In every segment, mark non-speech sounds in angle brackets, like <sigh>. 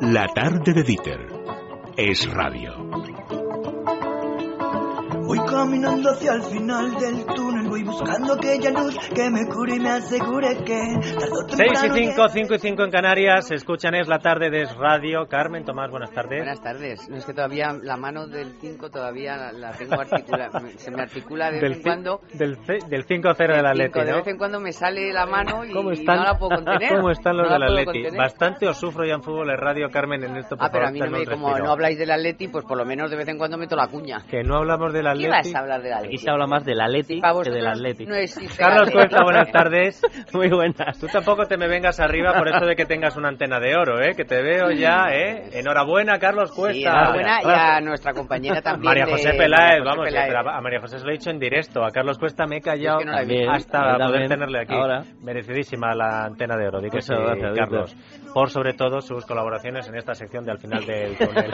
La tarde de Dieter es radio. Voy caminando hacia el final del túnel, voy buscando aquella luz que me cure y me asegure que... 6 y 5, 5 y 5 en Canarias, escuchan es la tarde de Radio. Carmen, Tomás, buenas tardes. Buenas tardes. No es que todavía la mano del 5 todavía la tengo articulada, <laughs> se me articula de vez en cuando. Del, del 5-0 del Atleti, ¿no? De vez en cuando me sale la mano y, ¿Cómo están, no la puedo contener. <laughs> ¿Cómo están los no del Atleti? Bastante os sufro ya en fútbol en radio, Carmen, en esto. Por ah, pero favor, a mí no me, como no habláis del Atleti, pues por lo menos de vez en cuando meto la cuña. Que no hablamos del Atleti. ¿Qué vas a hablar del Atleti? Aquí se habla más del Atleti que del Atleti. No existe Carlos. Cuesta, buenas <laughs> tardes. Muy buenas. Tú tampoco te me vengas arriba por eso de que tengas una antena de oro, ¿eh? Que te veo ya, ¿eh? Enhorabuena, Carlos Cuesta. Sí, enhorabuena y a nuestra compañera también. María José Peláez, vamos, que Peláez. a María José se lo he dicho en directo. A Carlos Cuesta me he callado Es que no hasta poder tenerle aquí. ahora. Merecidísima la antena de oro, di que sí, gracias, Carlos. Por sobre todo sus colaboraciones en esta sección de al final del <laughs> túnel.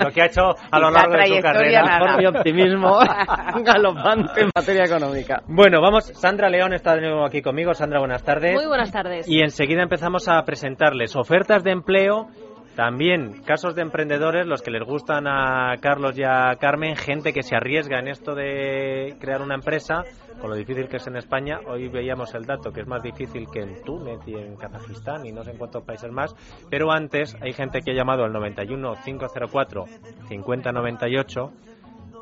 lo que ha hecho a lo Y la largo de su carrera. nada. Por mi optimismo <laughs> galopante en materia económica. Bueno, vamos, Sandra León está de nuevo aquí conmigo. Sandra, buenas tardes. Muy buenas tardes. Y enseguida empezamos a presentarles ofertas de empleo, también casos de emprendedores, los que les gustan a Carlos y a Carmen, gente que se arriesga en esto de crear una empresa, con lo difícil que es en España. Hoy veíamos el dato que es más difícil que en Túnez y en Kazajistán y no sé en cuántos países más, pero antes hay gente que ha llamado al 91 504 5098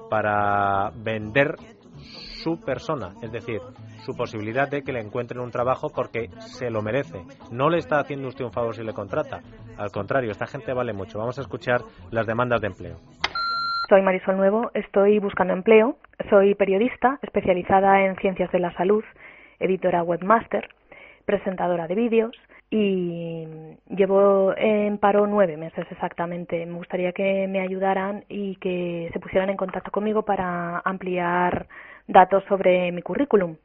para vender su persona, es decir, su posibilidad de que le encuentren un trabajo porque se lo merece. No le está haciendo usted un favor si le contrata. Al contrario, esta gente vale mucho. Vamos a escuchar las demandas de empleo. Soy Marisol Nuevo, estoy buscando empleo, soy periodista especializada en ciencias de la salud, editora webmaster, presentadora de vídeos y llevo en paro nueve meses exactamente. Me gustaría que me ayudaran y que se pusieran en contacto conmigo para ampliar datos sobre mi currículum.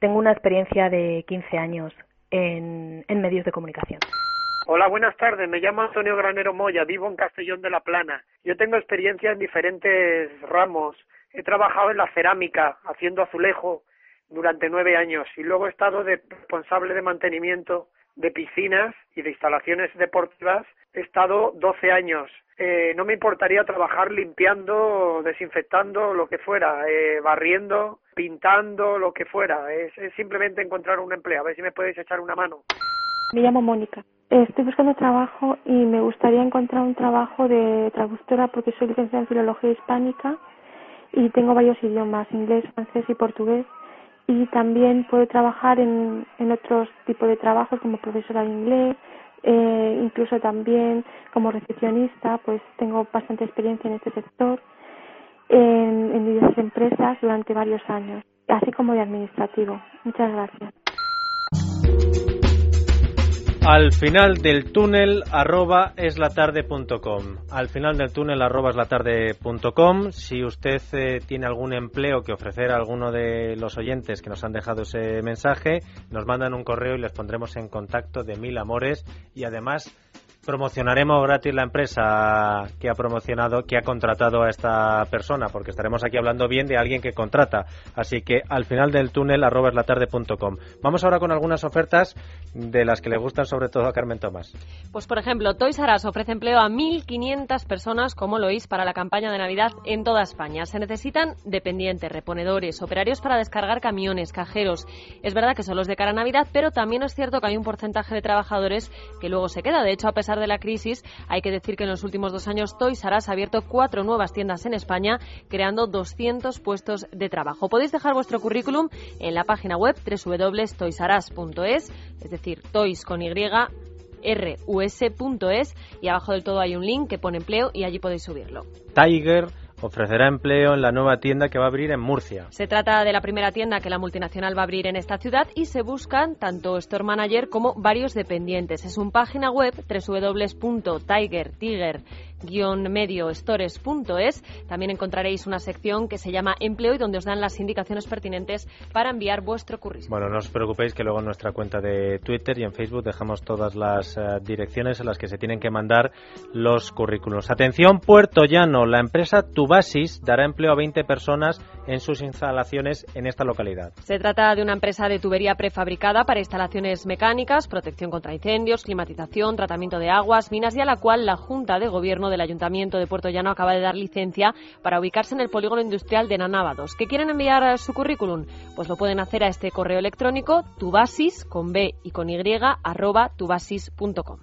Tengo una experiencia de 15 años en, medios de comunicación. Hola, buenas tardes. Me llamo Antonio Granero Moya, vivo en Castellón de la Plana. Yo tengo experiencia en diferentes ramos. He trabajado en la cerámica, haciendo azulejo durante nueve años y luego he estado de responsable de mantenimiento de piscinas y de instalaciones deportivas. He estado 12 años. Eh, no me importaría trabajar limpiando, desinfectando, lo que fuera, eh, barriendo, pintando, lo que fuera. Es, es simplemente encontrar un empleo. A ver si me podéis echar una mano. Me llamo Mónica. Estoy buscando trabajo y me gustaría encontrar un trabajo de traductora porque soy licenciada en Filología Hispánica y tengo varios idiomas, inglés, francés y portugués. Y también puedo trabajar en, en otros tipos de trabajos como profesora de inglés, eh, incluso también como recepcionista, pues tengo bastante experiencia en este sector, en, en diversas empresas durante varios años, así como de administrativo. Muchas gracias. Al final del túnel arroba eslatarde.com. Al final del túnel arroba eslatarde.com. Si usted eh, tiene algún empleo que ofrecer a alguno de los oyentes que nos han dejado ese mensaje, nos mandan un correo y les pondremos en contacto de mil amores y además promocionaremos gratis la empresa que ha promocionado, que ha contratado a esta persona, porque estaremos aquí hablando bien de alguien que contrata. Así que al final del túnel arroba eslatarde.com. Vamos ahora con algunas ofertas de las que le gustan sobre todo a Carmen Tomás. Pues por ejemplo, Toys R Us ofrece empleo a 1.500 personas como lo es para la campaña de Navidad en toda España. Se necesitan dependientes, reponedores, operarios para descargar camiones, cajeros. Es verdad que solo es de cara a Navidad, pero también es cierto que hay un porcentaje de trabajadores que luego se queda. De hecho, a pesar de la crisis, hay que decir que en los últimos dos años Toys R Us ha abierto cuatro nuevas tiendas en España, creando 200 puestos de trabajo. Podéis dejar vuestro currículum en la página web www.toysaras.es, es decir, toys con y rus.es y abajo del todo hay un link que pone empleo y allí podéis subirlo. Tiger ofrecerá empleo en la nueva tienda que va a abrir en Murcia. Se trata de la primera tienda que la multinacional va a abrir en esta ciudad y se buscan tanto store manager como varios dependientes. Es un página web www.tiger, tiger, web-medio-stores.es. También encontraréis una sección que se llama Empleo y donde os dan las indicaciones pertinentes para enviar vuestro currículum. Bueno, no os preocupéis que luego en nuestra cuenta de Twitter y en Facebook dejamos todas las eh, direcciones a las que se tienen que mandar los currículos. Atención, Puerto Llano. La empresa Tubasis dará empleo a 20 personas en sus instalaciones en esta localidad. Se trata de una empresa de tubería prefabricada para instalaciones mecánicas, protección contra incendios, climatización, tratamiento de aguas, minas y a la cual la Junta de Gobierno del Ayuntamiento de Puerto Llano acaba de dar licencia para ubicarse en el polígono industrial de Nanávados. ¿Que quieren enviar su currículum? Pues lo pueden hacer a este correo electrónico tubasis con B y con Y arroba tubasis.com.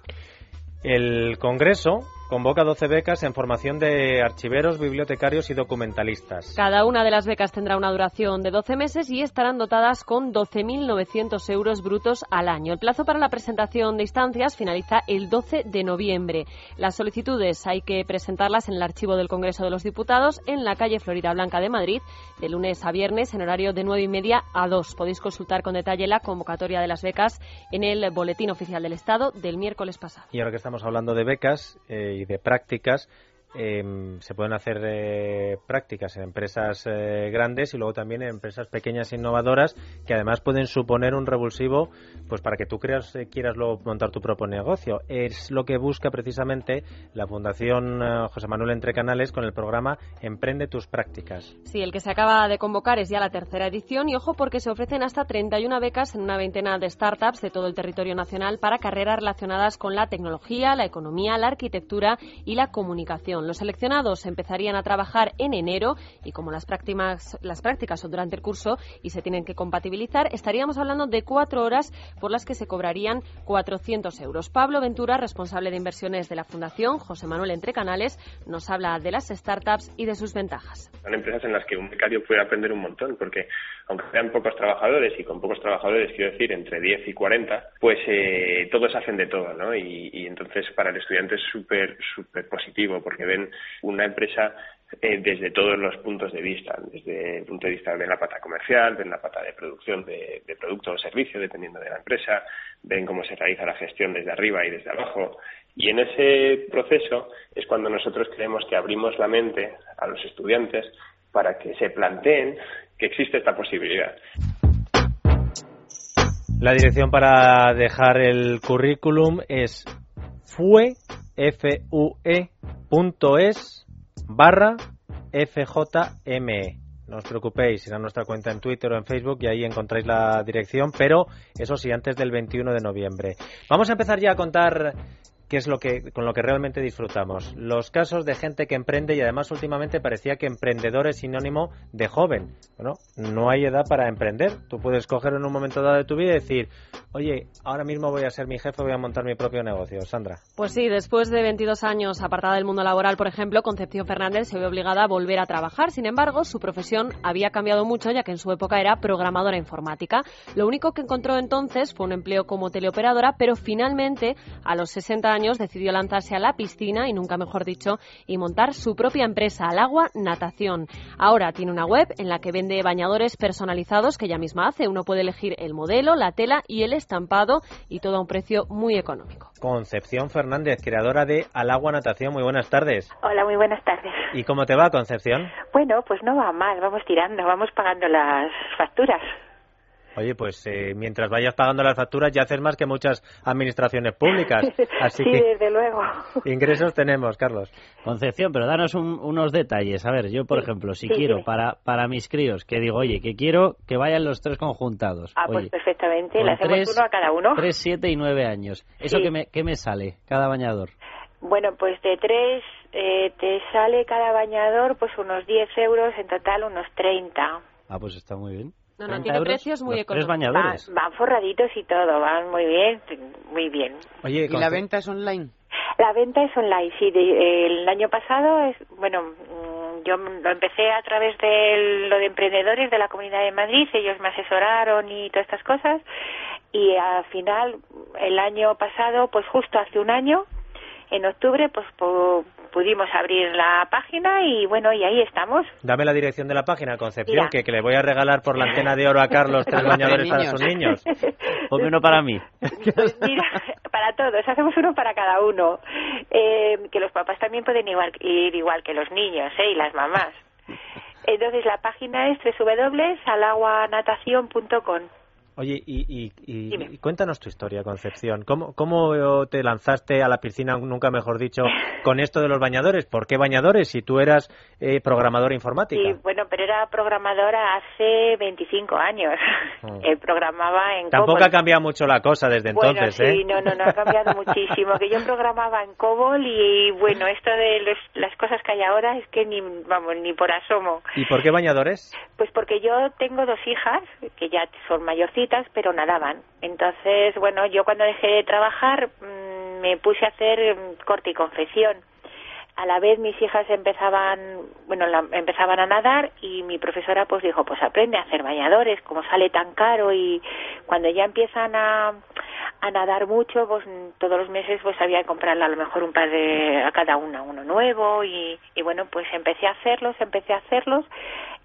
El Congreso convoca 12 becas en formación de archiveros, bibliotecarios y documentalistas. Cada una de las becas tendrá una duración de 12 meses y estarán dotadas con 12.900 euros brutos al año. El plazo para la presentación de instancias finaliza el 12 de noviembre. Las solicitudes hay que presentarlas en el archivo del Congreso de los Diputados en la calle Florida Blanca de Madrid de lunes a viernes en horario de 9 y media a 2. Podéis consultar con detalle la convocatoria de las becas en el Boletín Oficial del Estado del miércoles pasado. Y ahora que estamos hablando de becas eh, y de prácticas, eh, se pueden hacer eh, prácticas en empresas eh, grandes y luego también en empresas pequeñas e innovadoras que además pueden suponer un revulsivo pues para que tú creas, eh, quieras luego montar tu propio negocio. Es lo que busca precisamente la Fundación José Manuel Entre Canales con el programa Emprende tus prácticas. Sí, el que se acaba de convocar es ya la tercera edición y ojo porque se ofrecen hasta 31 becas en una veintena de startups de todo el territorio nacional para carreras relacionadas con la tecnología, la economía, la arquitectura y la comunicación. Los seleccionados empezarían a trabajar en enero y como las prácticas, las prácticas son durante el curso y se tienen que compatibilizar, estaríamos hablando de cuatro horas por las que se cobrarían 400 euros. Pablo Ventura, responsable de inversiones de la Fundación, José Manuel Entre Canales, nos habla de las startups y de sus ventajas. Son empresas en las que un becario puede aprender un montón, porque aunque sean pocos trabajadores, y con pocos trabajadores quiero decir entre 10 y 40, pues eh, todos hacen de todo, ¿no? Y, y entonces para el estudiante es súper, súper positivo, porque ven una empresa eh, desde todos los puntos de vista, desde el punto de vista de la pata comercial, de la pata de producción de, de producto o servicio, dependiendo de la empresa, ven cómo se realiza la gestión desde arriba y desde abajo. Y en ese proceso es cuando nosotros creemos que abrimos la mente a los estudiantes para que se planteen que existe esta posibilidad. La dirección para dejar el currículum es fue, f -U -E .es barra FJME. No os preocupéis, a nuestra cuenta en Twitter o en Facebook y ahí encontráis la dirección, pero eso sí, antes del 21 de noviembre. Vamos a empezar ya a contar qué es lo que con lo que realmente disfrutamos. Los casos de gente que emprende y además últimamente parecía que emprendedor es sinónimo de joven. Bueno, no hay edad para emprender. Tú puedes coger en un momento dado de tu vida y decir, oye, ahora mismo voy a ser mi jefe, voy a montar mi propio negocio. Sandra. Pues sí, después de 22 años apartada del mundo laboral, por ejemplo, Concepción Fernández se ve obligada a volver a trabajar. Sin embargo, su profesión había cambiado mucho ya que en su época era programadora informática. Lo único que encontró entonces fue un empleo como teleoperadora, pero finalmente, a los 60 años, decidió lanzarse a la piscina, y nunca mejor dicho, y montar su propia empresa al agua natación. Ahora tiene una web en la que vende bañadores personalizados que ella misma hace. Uno puede elegir el modelo, la tela y el estampado y todo a un precio muy económico. Concepción Fernández, creadora de Al Agua Natación. Muy buenas tardes. Hola, muy buenas tardes. ¿Y cómo te va, Concepción? Bueno, pues no va mal, vamos tirando, vamos pagando las facturas. Oye, pues eh, mientras vayas pagando las facturas ya haces más que muchas administraciones públicas. <laughs> Así sí, que desde luego. ingresos tenemos, Carlos. Concepción, pero danos un- unos detalles. A ver, yo, por Sí, ejemplo, si sí, quiero para, para mis críos, que digo, oye, que quiero que vayan los tres conjuntados. Ah, pues perfectamente, le hacemos tres- uno a cada uno. Tres, siete y nueve años. ¿Eso Sí. qué, me, qué me sale cada bañador? Bueno, pues de tres eh, te sale cada bañador pues unos 10 euros, en total unos 30. Ah, pues está muy bien. No, no, 30 tiene euros, precios muy económicos. bañadores. Van, van forraditos y todo, van muy bien, muy bien. Oye, ¿Y la venta es online? La venta es online, sí. de- el año pasado, es bueno, mm, yo lo empecé a través de lo de emprendedores de la Comunidad de Madrid. Ellos me asesoraron y todas estas cosas. Y al final, el año pasado, pues justo hace un año, en octubre, pues pu- pudimos abrir la página y bueno, y ahí estamos. Dame la dirección de la página, Concepción, que, que le voy a regalar por la antena de oro a Carlos tres <laughs> bañadores para niños. sus niños. <laughs> Ponme uno para mí. Pues <laughs> mira, para todos, hacemos uno para cada uno. Eh, que los papás también pueden igual, ir igual que los niños, ¿eh? Y las mamás. Entonces la página es www.alaguanatación.com. Oye, y, y, y, cuéntanos tu historia, Concepción. ¿Cómo, ¿Cómo te lanzaste a la piscina, nunca mejor dicho, con esto de los bañadores? ¿Por qué bañadores si tú eras eh, programadora informática? Sí, bueno, pero era programadora hace 25 años. Oh. programaba en Tampoco ha cambiado mucho la cosa desde bueno, entonces, sí, no, no, no ha cambiado <laughs> muchísimo. Que yo programaba en COBOL y, bueno, esto de los, las cosas que hay ahora es que ni, vamos, ni por asomo. ¿Y por qué bañadores? Pues porque yo tengo dos hijas que ya son mayorcitas pero nadaban. Entonces, bueno, yo cuando dejé de trabajar mm, me puse a hacer mm, corte y confección. A la vez mis hijas empezaban, bueno, empezaban a nadar y mi profesora pues dijo, pues aprende a hacer bañadores, como sale tan caro y cuando ya empiezan a, a nadar mucho, pues todos los meses pues había que comprarle a lo mejor un par de a cada una uno nuevo y bueno, pues empecé a hacerlos, empecé a hacerlos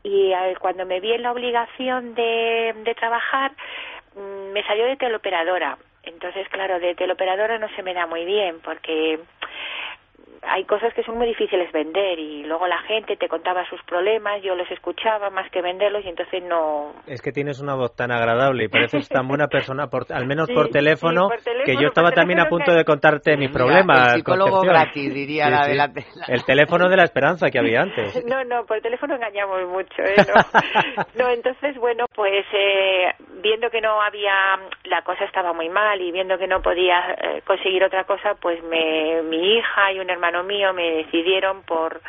y cuando me vi en la obligación de, de trabajar mm, me salió de teleoperadora. Entonces claro de teleoperadora no se me da muy bien porque hay cosas que son muy difíciles vender y luego la gente te contaba sus problemas, yo los escuchaba más que venderlos y entonces no... Es que tienes una voz tan agradable y pareces tan buena persona, por, <laughs> al menos por, teléfono, que yo estaba también a punto de contarte mis problemas. El psicólogo gratis, diría la de la... El teléfono de la esperanza que había antes. <laughs> No, no, por teléfono engañamos mucho, ¿eh? <laughs> No, entonces, bueno, pues eh, viendo que no había, la cosa estaba muy mal y viendo que no podía eh, conseguir otra cosa, pues me, mi hija y un hermano mío me decidieron por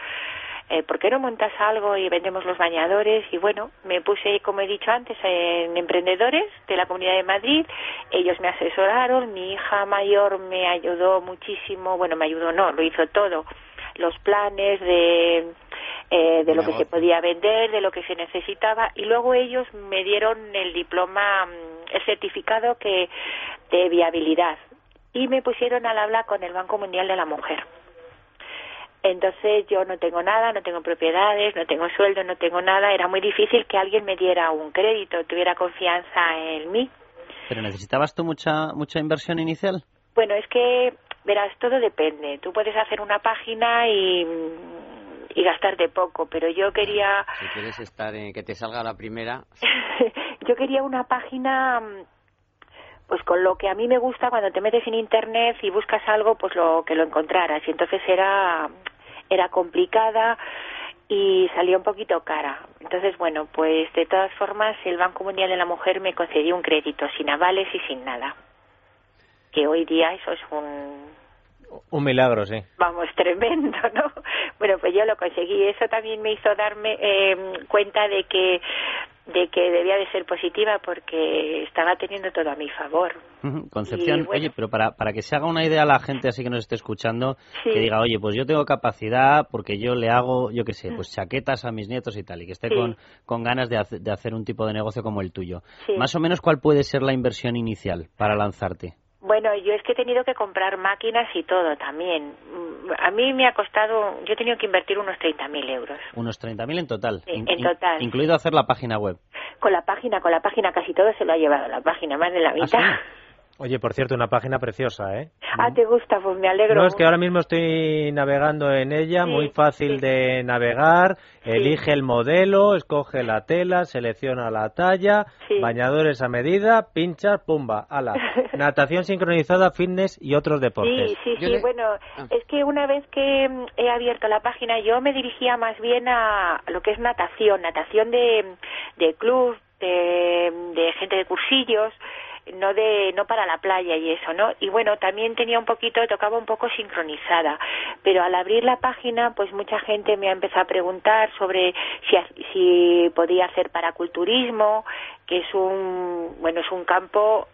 eh, ¿por qué no montas algo y vendemos los bañadores? Y bueno, me puse, como he dicho antes, en emprendedores de la Comunidad de Madrid. Ellos me asesoraron, mi hija mayor me ayudó muchísimo, bueno, me ayudó, no, lo hizo todo. Los planes de, eh, de lo que se podía vender, de lo que se necesitaba. Y luego ellos me dieron el diploma, mm, el certificado que de viabilidad. Y me pusieron al habla con el Banco Mundial de la Mujer entonces yo no tengo nada, no tengo propiedades, no tengo sueldo, no tengo nada. Era muy difícil que alguien me diera un crédito, tuviera confianza en mí. ¿Pero necesitabas tú mucha, mucha inversión inicial? Bueno, es que, verás, todo depende. Tú puedes hacer una página y, y gastarte poco, pero yo quería... Si quieres estar en que te salga la primera... <laughs> yo quería una página pues con lo que a mí me gusta cuando te metes en internet y buscas algo pues lo que lo encontraras y entonces era era complicada y salía un poquito cara. Entonces, bueno, pues de todas formas el Banco Mundial de la Mujer me concedió un crédito sin avales y sin nada. Que hoy día eso es un... Un milagro, sí. Vamos, tremendo, ¿no? Bueno, pues yo lo conseguí. Eso también me hizo darme eh, cuenta de que de que debía de ser positiva porque estaba teniendo todo a mi favor. Concepción, oye, pero para, para que se haga una idea a la gente así que nos esté escuchando, que diga, oye, pues yo tengo capacidad porque yo le hago, yo qué sé, pues chaquetas a mis nietos y tal, y que esté con, con ganas de, de, hacer un tipo de negocio como el tuyo. Más o menos, ¿cuál puede ser la inversión inicial para lanzarte? Bueno, yo es que he tenido que comprar máquinas y todo también. Mm, a mí me ha costado, yo he tenido que invertir unos 30.000 euros. Unos 30.000 en total. Sí, en total. Incluido hacer la página web. Con la página, con la página casi todo se lo ha llevado la página, más de la ¿Ah, mitad. <laughs> Oye, por cierto, una página preciosa, ¿eh? Ah, ¿te gusta? Pues me alegro. No, es que ahora mismo estoy navegando en ella, muy fácil de navegar. Elige el modelo, escoge la tela, selecciona la talla, bañadores a medida, pincha, pumba, ala. <laughs> Natación sincronizada, fitness y otros deportes. Sí, sí, sí. Bueno, ah. es que una vez que mm, he abierto la página, yo me dirigía más bien a lo que es natación, natación de, de club, de, de gente de cursillos no de no para la playa y eso, ¿no? Y bueno, también tenía un poquito, tocaba un poco sincronizada, pero al abrir la página, pues mucha gente me ha empezado a preguntar sobre si, si podía hacer paraculturismo, que es un, bueno, es un campo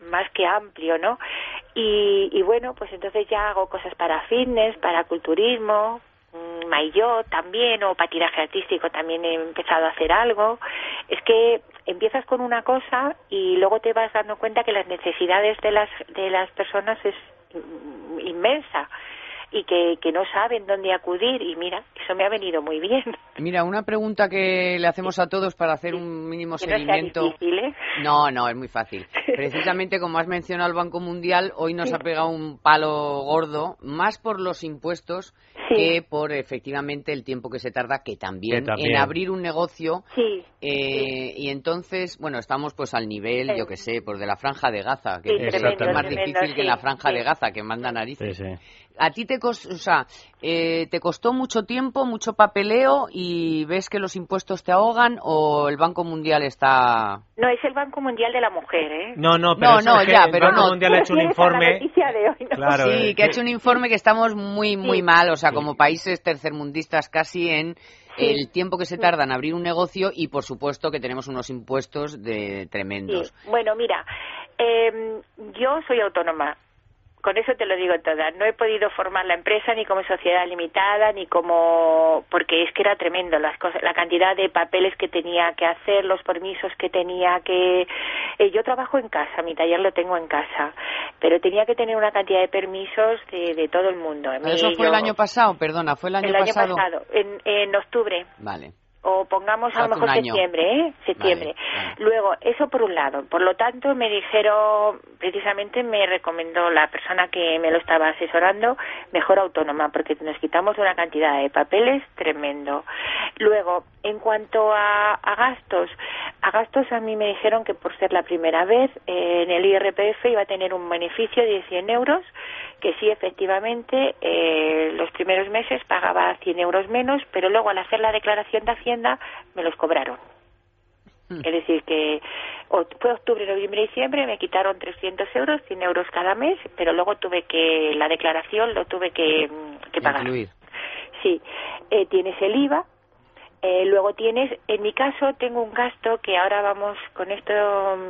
más que amplio, ¿no? Y, y bueno, pues entonces ya hago cosas para fitness, para culturismo, maillot también o patinaje artístico también he empezado a hacer algo. Es que empiezas con una cosa y luego te vas dando cuenta que las necesidades de las de las personas es inmensa y que, que no saben dónde acudir y mira, eso me ha venido muy bien. Mira, una pregunta que le hacemos a todos para hacer un mínimo seguimiento. ¿eh? No, no, es muy fácil. Precisamente como has mencionado el Banco Mundial, hoy nos ha pegado un palo gordo, más por los impuestos que por efectivamente el tiempo que se tarda, que también, en abrir un negocio. Sí. Eh, y entonces, bueno, estamos pues al nivel, yo que sé, pues de la franja de Gaza, que es más difícil que la franja de Gaza, que manda narices. ¿A ti te, costó, o sea, eh, te costó mucho tiempo, mucho papeleo y ves que los impuestos te ahogan o el Banco Mundial está...? No, es el Banco Mundial de la Mujer, ¿eh? No, no, pero no, ya, pero el Banco Mundial ha hecho un <laughs> informe... Claro, sí, que ha hecho un informe que estamos muy, muy mal, o sea, como países tercermundistas casi en el tiempo que se tarda en abrir un negocio y, por supuesto, que tenemos unos impuestos de tremendos. Bueno, mira, eh, yo soy autónoma con eso te lo digo toda. No he podido formar la empresa ni como sociedad limitada ni como porque es que era tremendo las cosas, la cantidad de papeles que tenía que hacer, los permisos que tenía que. Eh, yo trabajo en casa, mi taller lo tengo en casa, pero tenía que tener una cantidad de permisos de, de todo el mundo. eso fue el año pasado, perdona, fue el año pasado. El año pasado, en, en octubre. Vale o pongamos a lo mejor septiembre, ¿eh? Septiembre. Luego, eso por un lado. Por lo tanto, me dijeron, precisamente me recomendó la persona que me lo estaba asesorando, mejor autónoma, porque nos quitamos una cantidad de papeles tremendo. Luego, en cuanto a, gastos, a gastos a mí me dijeron que por ser la primera vez eh, en el IRPF iba a tener un beneficio de 100 euros que sí, efectivamente, eh, los primeros meses pagaba 100 euros menos, pero luego al hacer la declaración de Hacienda me los cobraron. Hmm. Es decir, que fue octubre, noviembre y diciembre, me quitaron 300 euros, 100 euros cada mes, pero luego tuve que, la declaración lo tuve que, que pagar. Sí, eh, tienes el IVA, eh, luego tienes, en mi caso tengo un gasto que ahora vamos con esto,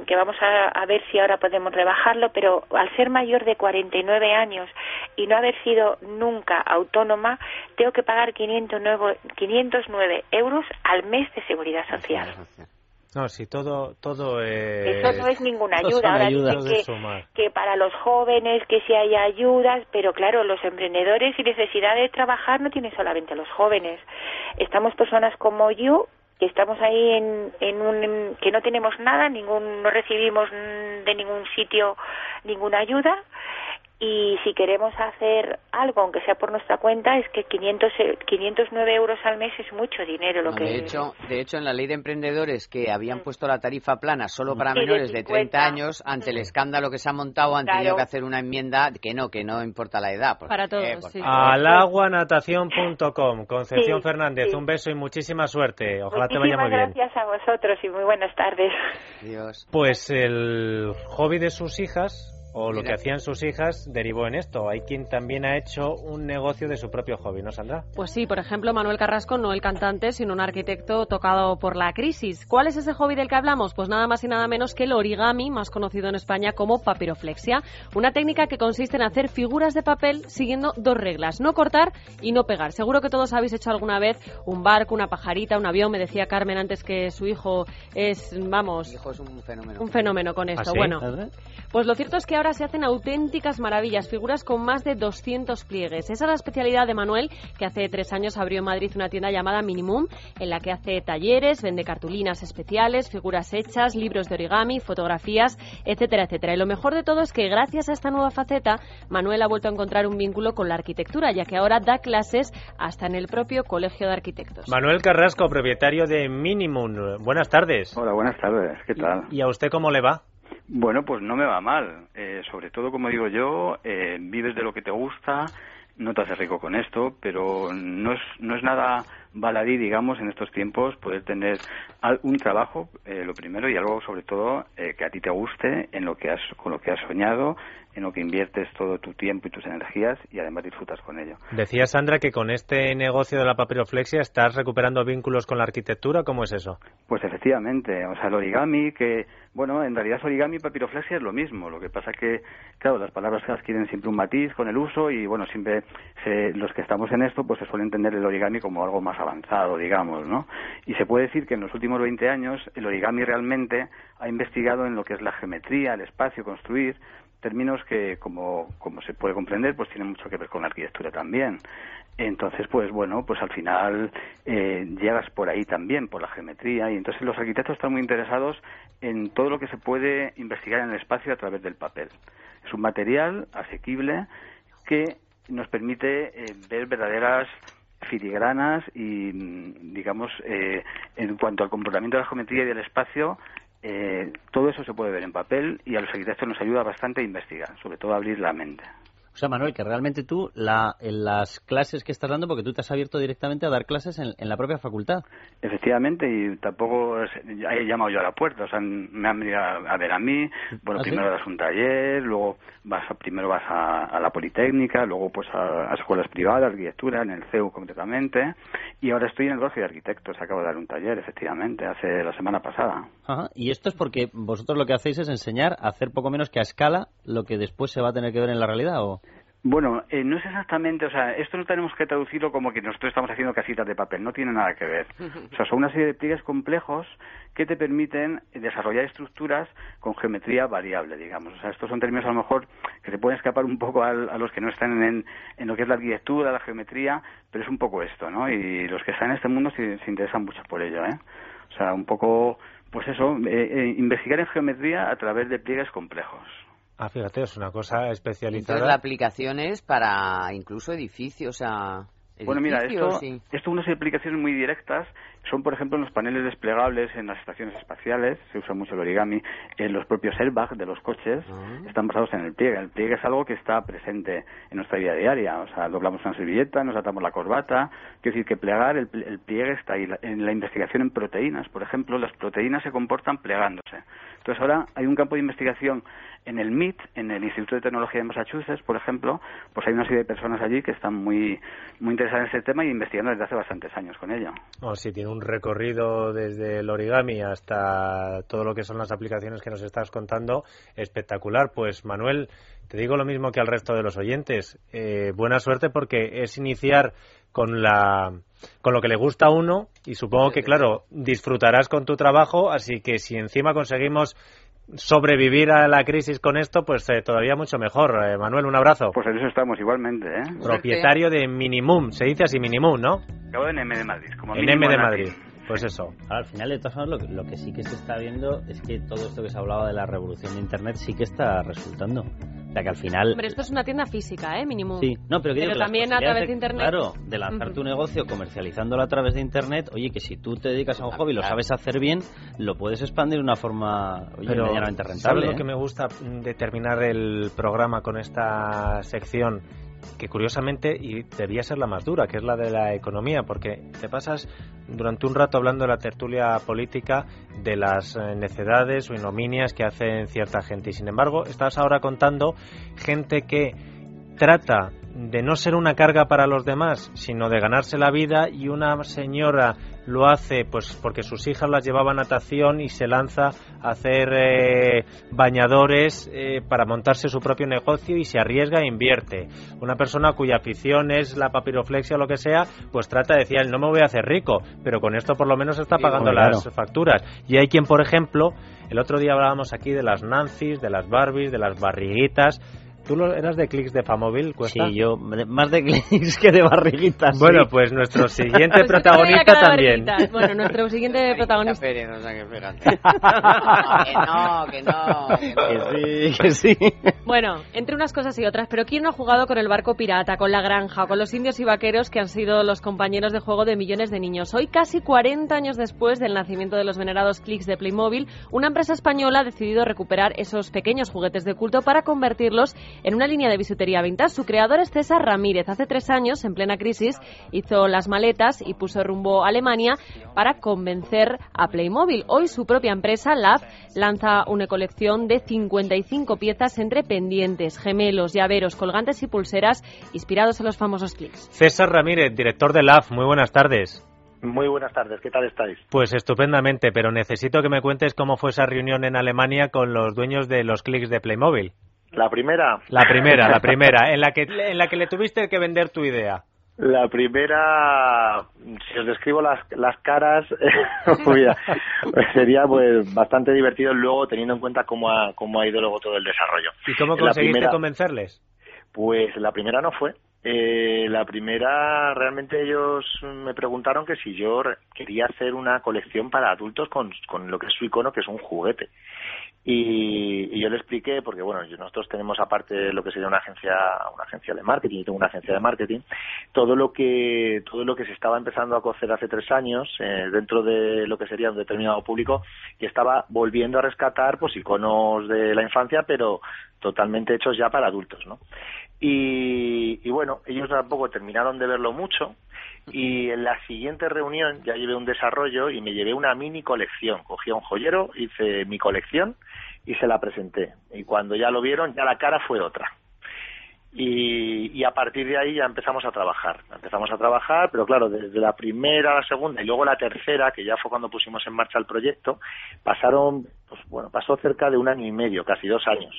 que vamos a, ver si ahora podemos rebajarlo, pero al ser mayor de 49 años y no haber sido nunca autónoma, tengo que pagar 509, 509 euros al mes de seguridad social. No, sí, todo, todo es... Eso no es ninguna ayuda. Ahora dicen que, para los jóvenes, que si hay ayudas, pero claro, los emprendedores y necesidad de trabajar no tienen solamente los jóvenes. Estamos personas como yo que estamos ahí en, en un que no tenemos nada, ningún no recibimos de ningún sitio ninguna ayuda y si queremos hacer algo, aunque sea por nuestra cuenta, es que 500, 509 euros al mes es mucho dinero. Lo que de, hecho, de hecho, en la ley de emprendedores que habían mm. puesto la tarifa plana solo para menores de, 30 años, ante el mm. escándalo que se ha montado, han tenido que hacer una enmienda que no, que no importa la edad. para todos, sí. Alaguanatación.com. Concepción Fernández, un beso y muchísima suerte. Ojalá te vaya muy bien. gracias a vosotros y muy buenas tardes. Dios. Pues el hobby de sus hijas o lo que hacían sus hijas derivó en esto. Hay quien también ha hecho un negocio de su propio hobby, ¿no, Sandra? Pues sí, por ejemplo, Manuel Carrasco, no el cantante, sino un arquitecto tocado por la crisis. ¿Cuál es ese hobby del que hablamos? Pues nada más y nada menos que el origami, más conocido en España como papiroflexia. Una técnica que consiste en hacer figuras de papel siguiendo dos reglas, no cortar y no pegar. Seguro que todos habéis hecho alguna vez un barco, una pajarita, un avión. Me decía Carmen antes que su hijo es, vamos... hijo es un fenómeno. Un fenómeno con esto. ¿Ah, bueno, pues lo cierto es que ahora se hacen auténticas maravillas, figuras con más de 200 pliegues. Esa es la especialidad de Manuel, que hace tres años abrió en Madrid una tienda llamada Minimum, en la que hace talleres, vende cartulinas especiales, figuras hechas, libros de origami, fotografías, etcétera, etcétera. Y lo mejor de todo es que gracias a esta nueva faceta, Manuel ha vuelto a encontrar un vínculo con la arquitectura, ya que ahora da clases hasta en el propio Colegio de Arquitectos. Manuel Carrasco, propietario de Minimum. Buenas tardes. Hola, buenas tardes. ¿Qué tal? ¿Y a usted cómo le va? Bueno, pues no me va mal. Eh, sobre todo, como digo yo, eh, vives de lo que te gusta, no te haces rico con esto, pero no es, no es nada baladí, digamos, en estos tiempos, poder tener un trabajo, eh, lo primero, y algo sobre todo que a ti te guste, en lo que has, con lo que has soñado, en lo que inviertes todo tu tiempo y tus energías y además disfrutas con ello. Decía Sandra que con este negocio de la papiroflexia estás recuperando vínculos con la arquitectura, ¿cómo es eso? Pues efectivamente, o sea, el origami, que, bueno, en realidad origami y papiroflexia es lo mismo, lo que pasa que, claro, las palabras adquieren siempre un matiz con el uso y, bueno, siempre los que estamos en esto, pues se suele entender el origami como algo más avanzado, digamos, ¿no? Y se puede decir que en los últimos 20 años el origami realmente ha investigado en lo que es la geometría, el espacio, construir, términos que, como, como se puede comprender, pues tienen mucho que ver con la arquitectura también. Entonces, pues bueno, pues al final eh, llegas por ahí también, por la geometría, y entonces los arquitectos están muy interesados en todo lo que se puede investigar en el espacio a través del papel. Es un material asequible que nos permite eh, ver verdaderas filigranas y, digamos, eh, en cuanto al comportamiento de la geometría y del espacio, eh, todo eso se puede ver en papel y a los arquitectos nos ayuda bastante a investigar, sobre todo a abrir la mente. O sea, Manuel, que realmente tú, la, en las clases que estás dando, porque tú te has abierto directamente a dar clases en, la propia facultad. Efectivamente, y tampoco he llamado yo a la puerta, o sea, me han venido a, ver a mí, bueno, ¿Ah, primero das un taller, luego vas a, primero vas a, la Politécnica, luego pues a, escuelas privadas, arquitectura, en el CEU concretamente, y ahora estoy en el colegio de arquitectos, acabo de dar un taller, efectivamente, hace la semana pasada. Ajá. Y esto es porque vosotros lo que hacéis es enseñar a hacer poco menos que a escala lo que después se va a tener que ver en la realidad, ¿o...? Bueno, eh, no es exactamente, o sea, esto no tenemos que traducirlo como que nosotros estamos haciendo casitas de papel, no tiene nada que ver. O sea, son una serie de pliegues complejos que te permiten desarrollar estructuras con geometría variable, digamos. O sea, estos son términos a lo mejor que se pueden escapar un poco a, los que no están en, en, lo que es la arquitectura, la geometría, pero es un poco esto, ¿no? Y los que están en este mundo se, interesan mucho por ello, ¿eh? O sea, un poco, pues eso, eh, eh, investigar en geometría a través de pliegues complejos. Ah, fíjate, es una cosa especializada. Entonces la aplicación es para incluso edificios, o sea... Bueno, mira, esto, esto unas aplicaciones muy directas son, por ejemplo, en los paneles desplegables en las estaciones espaciales, se usa mucho el origami, en los propios airbags de los coches, ah. están basados en el pliegue. El pliegue es algo que está presente en nuestra vida diaria, o sea, doblamos una servilleta, nos atamos la corbata, quiero decir que plegar, el, el pliegue está ahí. En la investigación en proteínas, por ejemplo, las proteínas se comportan plegándose. Entonces ahora hay un campo de investigación en el MIT, en el Instituto de Tecnología de Massachusetts, por ejemplo, pues hay una serie de personas allí que están muy, muy interesadas en ese tema y investigando desde hace bastantes años con ello. Oh, sí, tiene un recorrido desde el origami hasta todo lo que son las aplicaciones que nos estás contando espectacular. Pues Manuel, te digo lo mismo que al resto de los oyentes. Eh, buena suerte porque es iniciar con la con lo que le gusta a uno y supongo que claro disfrutarás con tu trabajo así que si encima conseguimos sobrevivir a la crisis con esto, pues eh, todavía mucho mejor. Eh, Manuel, un abrazo. Pues en eso estamos igualmente. ¿eh? Propietario de Minimum, se dice así Minimum, ¿no? Acabo en M de Madrid. Como en M de Madrid. Pues eso. al final, de todas formas, lo, que sí que se está viendo es que todo esto que se hablaba de la revolución de Internet sí que está resultando. O sea, que al final... Hombre, esto es una tienda física, ¿eh? Mínimo. Sí, no, pero, pero también a través de, Internet. Claro, de lanzar tu negocio comercializándolo a través de Internet, oye, que si tú te dedicas a un hobby y lo sabes hacer bien, lo puedes expandir de una forma oye, medianamente rentable. ¿sabes lo que me gusta de terminar el programa con esta sección? Que curiosamente y debía ser la más dura, que es la de la economía, porque te pasas durante un rato hablando de la tertulia política, de las eh, necedades o ignominias que hacen cierta gente. Y sin embargo, estás ahora contando gente que trata de no ser una carga para los demás, sino de ganarse la vida y una señora lo hace pues porque sus hijas las llevaban a natación y se lanza a hacer eh, bañadores eh, para montarse su propio negocio y se arriesga e invierte. Una persona cuya afición es la papiroflexia o lo que sea, pues trata de decir, no me voy a hacer rico, pero con esto por lo menos está pagando las facturas. Y hay quien, por ejemplo, el otro día hablábamos aquí de las Nancy's, de las Barbies, de las barriguitas, ¿Tú eras de clics de Famóvil, Cuesta? Sí, yo más de clics que de barriguitas. Bueno, pues nuestro <laughs> siguiente protagonista también. Bueno, nuestro siguiente protagonista. que, no, que no, que sí, que sí. Bueno, entre unas cosas y otras, pero ¿quién no ha jugado con el barco pirata, con la granja, con los indios y vaqueros que han sido los compañeros de juego de millones de niños? Hoy, casi 40 años después del nacimiento de los venerados clics de Playmobil, una empresa española ha decidido recuperar esos pequeños juguetes de culto para convertirlos en una línea de bisutería vintage. Su creador es César Ramírez. Hace tres años, en plena crisis, hizo las maletas y puso rumbo a Alemania para convencer a Playmobil. Hoy su propia empresa, LAF, lanza una colección de 55 piezas entre pendientes, gemelos, llaveros, colgantes y pulseras inspirados en los famosos clics. César Ramírez, director de LAF, muy buenas tardes. Muy buenas tardes, ¿qué tal estáis? Pues estupendamente, pero necesito que me cuentes cómo fue esa reunión en Alemania con los dueños de los clics de Playmobil. La primera. La primera, la <laughs> primera, en la que en la que le tuviste que vender tu idea. La primera, si os describo las, las caras, <laughs> <laughs> sería pues bastante divertido luego teniendo en cuenta cómo ha, cómo ha ido luego todo el desarrollo. ¿Y cómo conseguiste convencerles? Pues la primera no fue. Eh, la primera, realmente ellos me preguntaron que si yo quería hacer una colección para adultos con, con lo que es su icono, que es un juguete. Y, yo le expliqué, porque bueno, nosotros tenemos aparte lo que sería una agencia, una agencia de marketing, yo tengo una agencia de marketing, todo lo que, todo lo que se estaba empezando a cocer hace tres años, eh, dentro de lo que sería un determinado público, que estaba volviendo a rescatar pues iconos de la infancia, pero totalmente hechos ya para adultos, ¿no? Y, y bueno, ellos tampoco terminaron de verlo mucho, y en la siguiente reunión ya llevé un desarrollo y me llevé una mini colección. Cogí un joyero, hice mi colección y se la presenté. Y cuando ya lo vieron, ya la cara fue otra. Y, a partir de ahí ya empezamos a trabajar. Empezamos a trabajar, pero claro, desde la primera a la segunda y luego la tercera, que ya fue cuando pusimos en marcha el proyecto, pasaron, pues bueno, pasó cerca de un año y medio, casi dos años.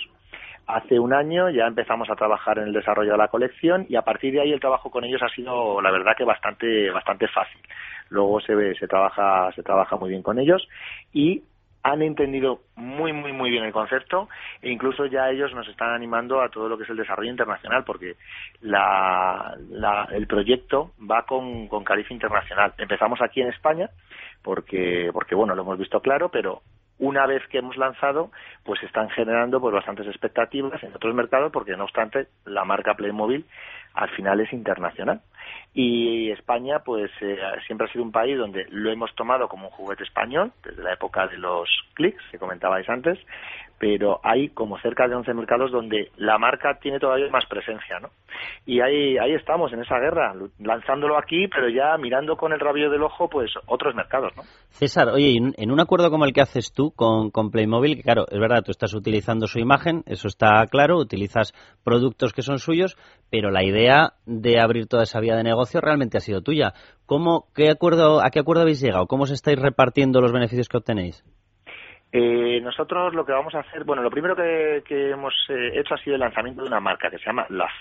Hace un año ya empezamos a trabajar en el desarrollo de la colección y a partir de ahí el trabajo con ellos ha sido, la verdad, que bastante, bastante fácil. Luego se ve, se trabaja, se trabaja muy bien con ellos y han entendido muy, muy, muy bien el concepto e incluso ya ellos nos están animando a todo lo que es el desarrollo internacional porque la, el proyecto va con, con cariz internacional. Empezamos aquí en España porque, porque, bueno, lo hemos visto claro, pero una vez que hemos lanzado, pues están generando pues bastantes expectativas en otros mercados porque no obstante la marca Playmobil al final es internacional. Y España, pues eh, siempre ha sido un país donde lo hemos tomado como un juguete español, desde la época de los clics que comentabais antes, pero hay como cerca de 11 mercados donde la marca tiene todavía más presencia, ¿no? Y ahí, estamos, en esa guerra, lanzándolo aquí, pero ya mirando con el rabillo del ojo, pues otros mercados, ¿no? César, oye, en un acuerdo como el que haces tú con, con Playmobil, que claro, es verdad, tú estás utilizando su imagen, eso está claro, utilizas productos que son suyos, pero la idea de abrir toda esa vía de negocio realmente ha sido tuya. ¿Cómo, qué acuerdo, ¿A qué acuerdo habéis llegado? ¿Cómo os estáis repartiendo los beneficios que obtenéis? Eh, nosotros lo que vamos a hacer, bueno, lo primero que, hemos eh, hecho ha sido el lanzamiento de una marca que se llama LAF.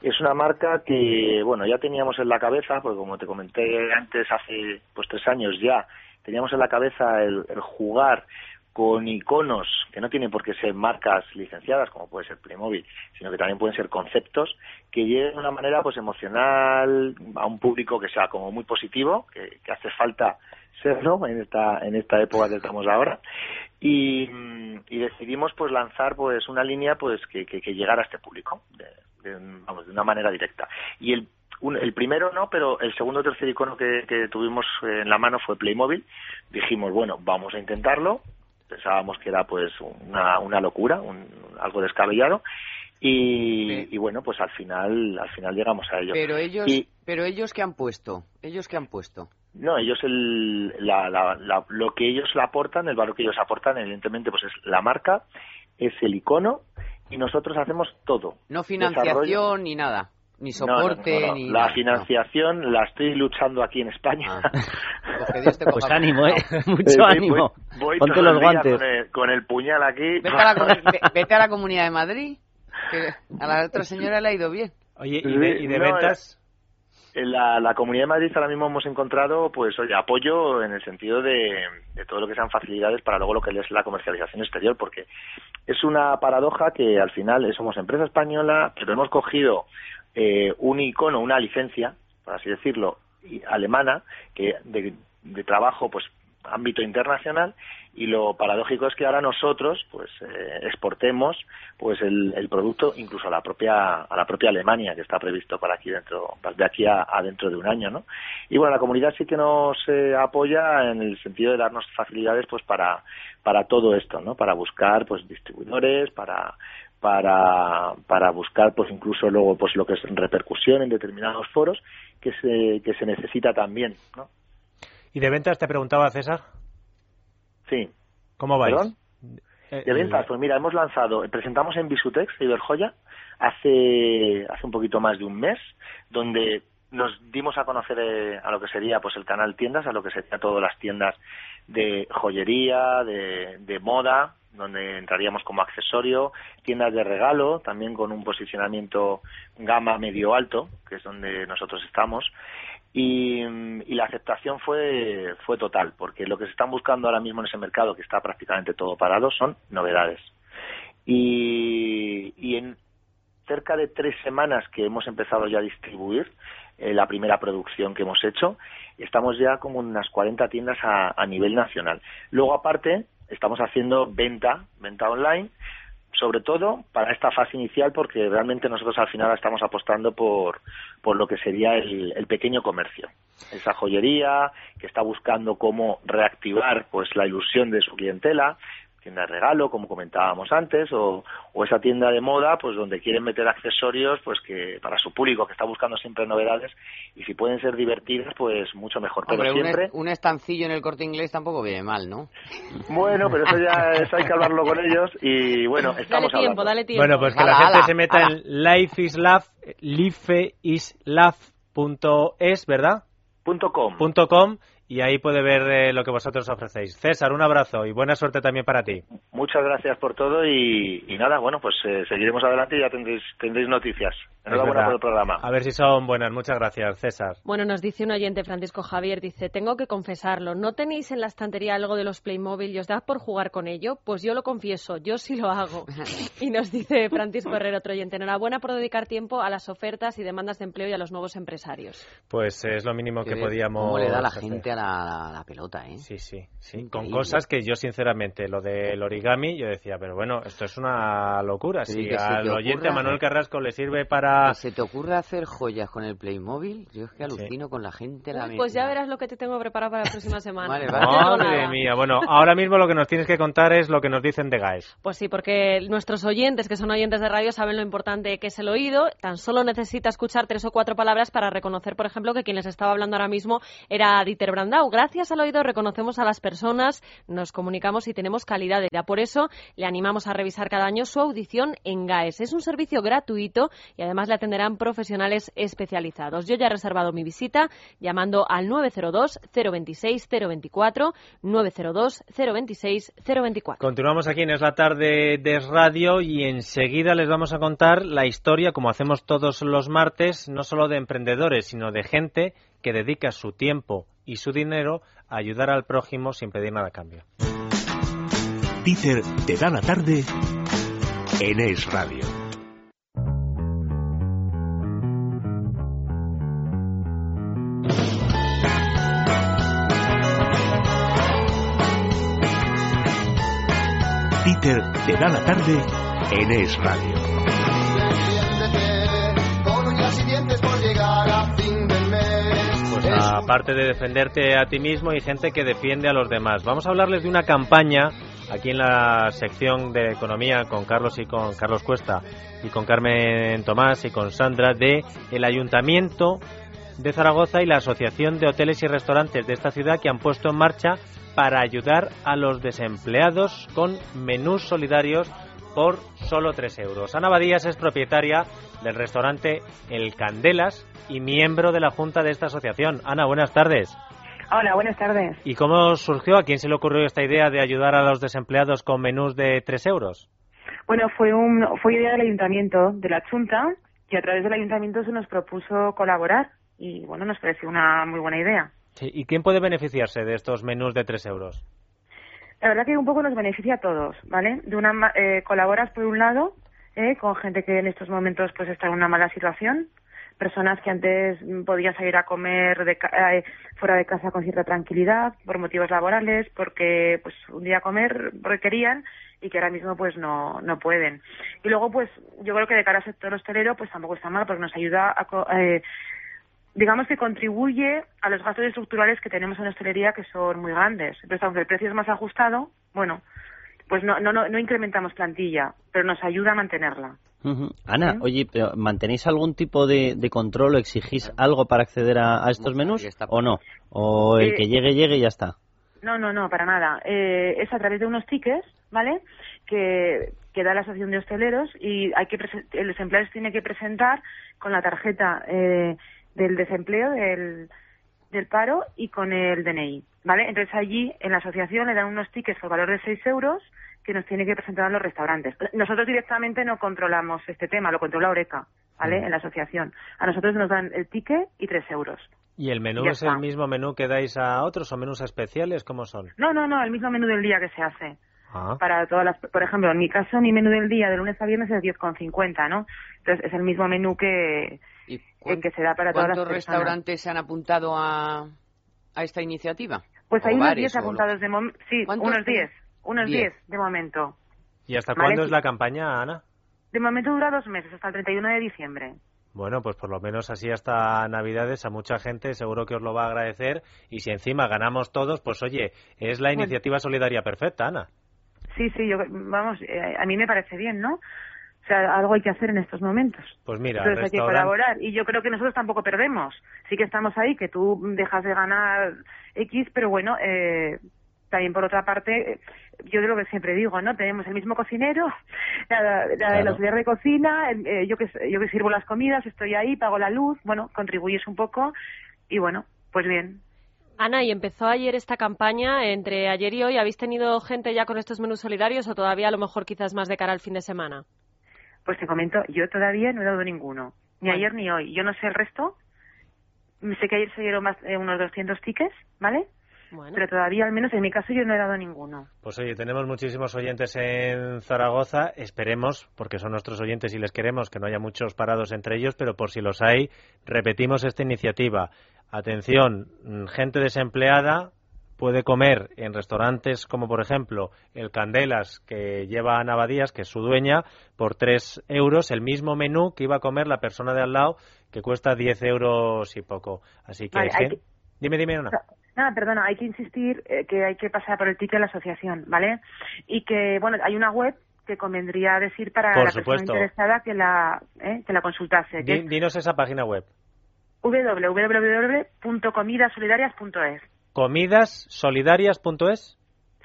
Es una marca que, bueno, ya teníamos en la cabeza, porque como te comenté antes, hace pues tres años ya, teníamos en la cabeza el, jugar con iconos que no tienen por qué ser marcas licenciadas, como puede ser Playmobil, sino que también pueden ser conceptos que lleguen de una manera pues emocional a un público que sea como muy positivo, que hace falta serlo en esta en esta época que estamos ahora y, decidimos pues lanzar pues una línea pues que, que, llegara a este público de, vamos de una manera directa y el el primero no, pero el segundo o tercer icono que, tuvimos en la mano fue Playmobil. Dijimos, bueno, vamos a intentarlo. Pensábamos que era pues una, una locura, un, algo descabellado. Y, y, bueno, pues al final, al final llegamos a ello. Pero ellos, pero ellos qué han puesto, ellos qué han puesto. No, ellos el, la, la, lo que ellos le aportan, el valor que ellos aportan, evidentemente, pues es la marca, es el icono y nosotros hacemos todo. No financiación ni nada, ni soporte ni La financiación la estoy luchando aquí en España. Ah. <laughs> pues ánimo, ¿eh? <laughs> Mucho ánimo. Ponte los guantes. Con el, puñal aquí. Vete a, la, <laughs> vete a la Comunidad de Madrid, que a la otra señora le ha ido bien. Oye, ¿y de, y de ventas? en la, la, Comunidad de Madrid ahora mismo hemos encontrado pues oye, apoyo en el sentido de, de, todo lo que sean facilidades para luego lo que es la comercialización exterior, porque es una paradoja que al final somos empresa española, pero hemos cogido eh, un icono, una licencia, por así decirlo, alemana, que de, trabajo pues ámbito internacional y lo paradójico es que ahora nosotros pues eh, exportemos pues el, el, producto incluso a la propia a la propia Alemania que está previsto para aquí dentro de aquí a, dentro de un año no y bueno la comunidad sí que nos eh, apoya en el sentido de darnos facilidades pues para para todo esto no para buscar pues distribuidores para para, para buscar pues incluso luego pues lo que es repercusión en determinados foros que se, que se necesita también ¿no? ¿Y de ventas te preguntaba César? Sí. ¿Cómo vais? ¿Perdón? Eh, de ventas, pues mira, hemos lanzado, presentamos en Visutex, Iberjoya, hace, hace un poquito más de un mes, donde nos dimos a conocer eh, a lo que sería pues el canal tiendas, a lo que sería todas las tiendas de joyería, de, moda, donde entraríamos como accesorio, tiendas de regalo, también con un posicionamiento gama medio alto, que es donde nosotros estamos, y, y, la aceptación fue, fue total, porque lo que se están buscando ahora mismo en ese mercado, que está prácticamente todo parado, son novedades. Y, y en cerca de tres semanas que hemos empezado ya a distribuir eh, la primera producción que hemos hecho, estamos ya como unas 40 tiendas a, a nivel nacional. Luego, aparte, estamos haciendo venta, venta online, sobre todo para esta fase inicial porque realmente nosotros al final estamos apostando por, por lo que sería el, el, pequeño comercio esa joyería que está buscando cómo reactivar pues la ilusión de su clientela tienda de regalo, como comentábamos antes, o, o, esa tienda de moda, pues donde quieren meter accesorios, pues que para su público que está buscando siempre novedades y si pueden ser divertidas, pues mucho mejor. Hombre, pero siempre un, estancillo en el corte inglés tampoco viene mal, ¿no? Bueno, pero eso ya <laughs> eso hay que hablarlo con ellos y bueno, estamos dale tiempo, hablando. dale tiempo. Bueno, pues que Ala, la gente ala, se meta ala. en Life is Love, lifeislove.es, ¿verdad? Punto com. Punto com y ahí puede ver eh, lo que vosotros ofrecéis. César, un abrazo y buena suerte también para ti. Muchas gracias por todo y, y nada, bueno, pues eh, seguiremos adelante y ya tendréis, tendréis noticias. Enhorabuena por el programa. A ver si son buenas. Muchas gracias, César. Bueno, nos dice un oyente, Francisco Javier, dice, tengo que confesarlo, ¿no tenéis en la estantería algo de los Playmobil y os da por jugar con ello? Pues yo lo confieso, yo sí lo hago. <laughs> Y nos dice Francisco Herrera, otro oyente, enhorabuena por dedicar tiempo a las ofertas y demandas de empleo y a los nuevos empresarios. Pues es lo mínimo que podíamos ¿Cómo le da la hacer. gente la, la- la pelota, eh? Sí, sí, sí. Con cosas que yo, sinceramente, lo del origami, yo decía, pero bueno, esto es una locura. Sí, si al te oyente, ocurra- a Manuel Carrasco, le sirve para... Que se te ocurre hacer joyas con el Playmobil, yo es que alucino con la gente. La Uy, pues ya verás lo que te tengo preparado para la próxima semana. Vale, <laughs> vale. Madre mía, bueno, ahora mismo lo que nos tienes que contar es lo que nos dicen de GAES. Pues sí, porque nuestros oyentes, que son oyentes de radio, saben lo importante que es el oído. Tan solo necesita escuchar tres o cuatro palabras para reconocer, por ejemplo, que quien les estaba hablando ahora mismo era Dieter Gracias al oído reconocemos a las personas, nos comunicamos y tenemos calidad de vida. Por eso le animamos a revisar cada año su audición en GAES. Es un servicio gratuito y además le atenderán profesionales especializados. Yo ya he reservado mi visita llamando al 902 026 024 902 026 024. Continuamos aquí en Es la Tarde de Radio y enseguida les vamos a contar la historia, como hacemos todos los martes, no solo de emprendedores, sino de gente que dedica su tiempo y su dinero a ayudar al prójimo sin pedir nada a cambio. Dieter te da la tarde en Es Radio. Dieter te da la tarde en Es Radio. Aparte de defenderte a ti mismo, hay gente que defiende a los demás. Vamos a hablarles de una campaña aquí en la sección de economía con Carlos y con Carlos Cuesta y con Carmen Tomás y con Sandra de el Ayuntamiento de Zaragoza y la Asociación de Hoteles y Restaurantes de esta ciudad que han puesto en marcha para ayudar a los desempleados con menús solidarios por solo 3 euros. Ana Badías es propietaria del restaurante El Candelas y miembro de la junta de esta asociación. Ana, buenas tardes. Hola, buenas tardes. ¿Y cómo surgió? ¿A quién se le ocurrió esta idea de ayudar a los desempleados con menús de 3 euros? Bueno, fue un fue idea del ayuntamiento, de la Junta, y a través del ayuntamiento se nos propuso colaborar y bueno, nos pareció una muy buena idea. Sí, ¿Y quién puede beneficiarse de estos menús de 3 euros? La verdad que un poco nos beneficia a todos, ¿vale? De una eh, colaboras por un lado eh, con gente que en estos momentos pues está en una mala situación, personas que antes podían salir a comer de eh, fuera de casa con cierta tranquilidad por motivos laborales, porque pues un día comer porque querían y que ahora mismo pues no no pueden. Y luego pues yo creo que de cara al sector hostelero pues tampoco está mal porque nos ayuda a eh, digamos que contribuye a los gastos estructurales que tenemos en hostelería que son muy grandes. Entonces, aunque el precio es más ajustado, bueno, pues no, no, no, no incrementamos plantilla, pero nos ayuda a mantenerla. Ana, oye, pero ¿mantenéis algún tipo de, de control o exigís algo para acceder a, a estos menús o no? ¿O el Eh, que llegue, llegue y ya está? No, no, no, para nada. Eh, es a través de unos tickets, ¿vale? Que, que da la Asociación de Hosteleros y hay que los empleados tienen que presentar con la tarjeta eh, del desempleo, del, del paro y con el DNI, ¿vale? Entonces allí en la asociación le dan unos tickets por valor de 6 euros que nos tiene que presentar a los restaurantes. Nosotros directamente no controlamos este tema, lo controla Oreca, ¿vale? Mm. En la asociación. A nosotros nos dan el ticket y 3 euros. ¿Y el menú es el mismo menú que dais a otros o menús especiales? ¿Cómo son? No, no, no, el mismo menú del día que se hace. Ah. Para todas las, por ejemplo, en mi caso, mi menú del día de lunes a viernes es 10,50, ¿no? Entonces es el mismo menú que, que se da para todas las ¿Cuántos restaurantes se han apuntado a, a esta iniciativa? Pues hay unos 10 apuntados de momento. Sí, unos 10. Unos 10 de momento. ¿Y hasta cuándo es la campaña, Ana? De momento dura dos meses, hasta el 31 de diciembre. Bueno, pues por lo menos así hasta Navidades a mucha gente seguro que os lo va a agradecer y si encima ganamos todos, pues oye, es la iniciativa solidaria perfecta, Ana. Sí, sí, yo, vamos, eh, a mí me parece bien, ¿no? O sea, algo hay que hacer en estos momentos. Pues mira, Entonces hay que colaborar. Y yo creo que nosotros tampoco perdemos. Sí que estamos ahí, que tú dejas de ganar X, pero bueno, eh, también por otra parte, yo de lo que siempre digo, ¿no? Tenemos el mismo cocinero, <laughs> la, de los de cocina, eh, yo que yo que sirvo las comidas, estoy ahí, pago la luz, bueno, contribuyes un poco y bueno, pues bien. Ana, ¿y empezó ayer esta campaña? Entre ayer y hoy, ¿habéis tenido gente ya con estos menús solidarios o todavía a lo mejor quizás más de cara al fin de semana? Pues te comento, yo todavía no he dado ninguno, ni ayer ni hoy. Yo no sé el resto. Sé que ayer se dieron más, eh, unos 200 tickets, ¿vale? Pero todavía, al menos en mi caso, yo no he dado ninguno. Pues oye, tenemos muchísimos oyentes en Zaragoza. Esperemos, porque son nuestros oyentes y les queremos, que no haya muchos parados entre ellos, pero por si los hay, repetimos esta iniciativa. Atención, gente desempleada puede comer en restaurantes como por ejemplo el Candelas que lleva Ana Badías, que es su dueña, por 3 euros el mismo menú que iba a comer la persona de al lado que cuesta 10 euros y poco. Así que, dime, dime una. Nada, perdona, hay que insistir eh, que hay que pasar por el ticket de la asociación, ¿vale? Y que, bueno, hay una web que convendría decir para la persona interesada que la, eh, que la consultase. dinos esa página web. www.comidasolidarias.es ¿Comidasolidarias.es?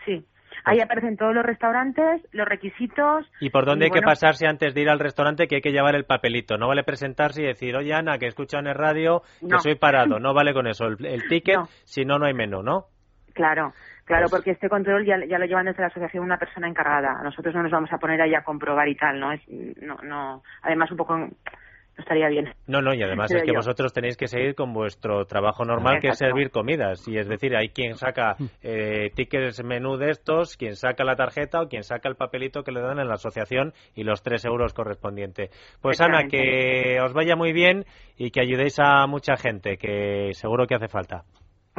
Sí. Ahí aparecen todos los restaurantes, los requisitos. ¿Y por dónde hay que pasarse antes de ir al restaurante que hay que llevar el papelito? No vale presentarse y decir, oye Ana, que escucha en el radio, que soy parado. No vale con eso. El, ticket, si no, no hay menú, ¿no? Claro, claro, pues porque este control ya, ya, lo llevan desde la asociación una persona encargada. Nosotros no nos vamos a poner ahí a comprobar y tal, ¿no? Es, no, no. Además, un poco estaría bien. No, no, y además <laughs> es que vosotros tenéis que seguir con vuestro trabajo normal, que es servir comidas. Y es decir, hay quien saca eh, tickets menú de estos, quien saca la tarjeta o quien saca el papelito que le dan en la asociación y los tres euros correspondientes. Pues Ana, que os vaya muy bien y que ayudéis a mucha gente, que seguro que hace falta.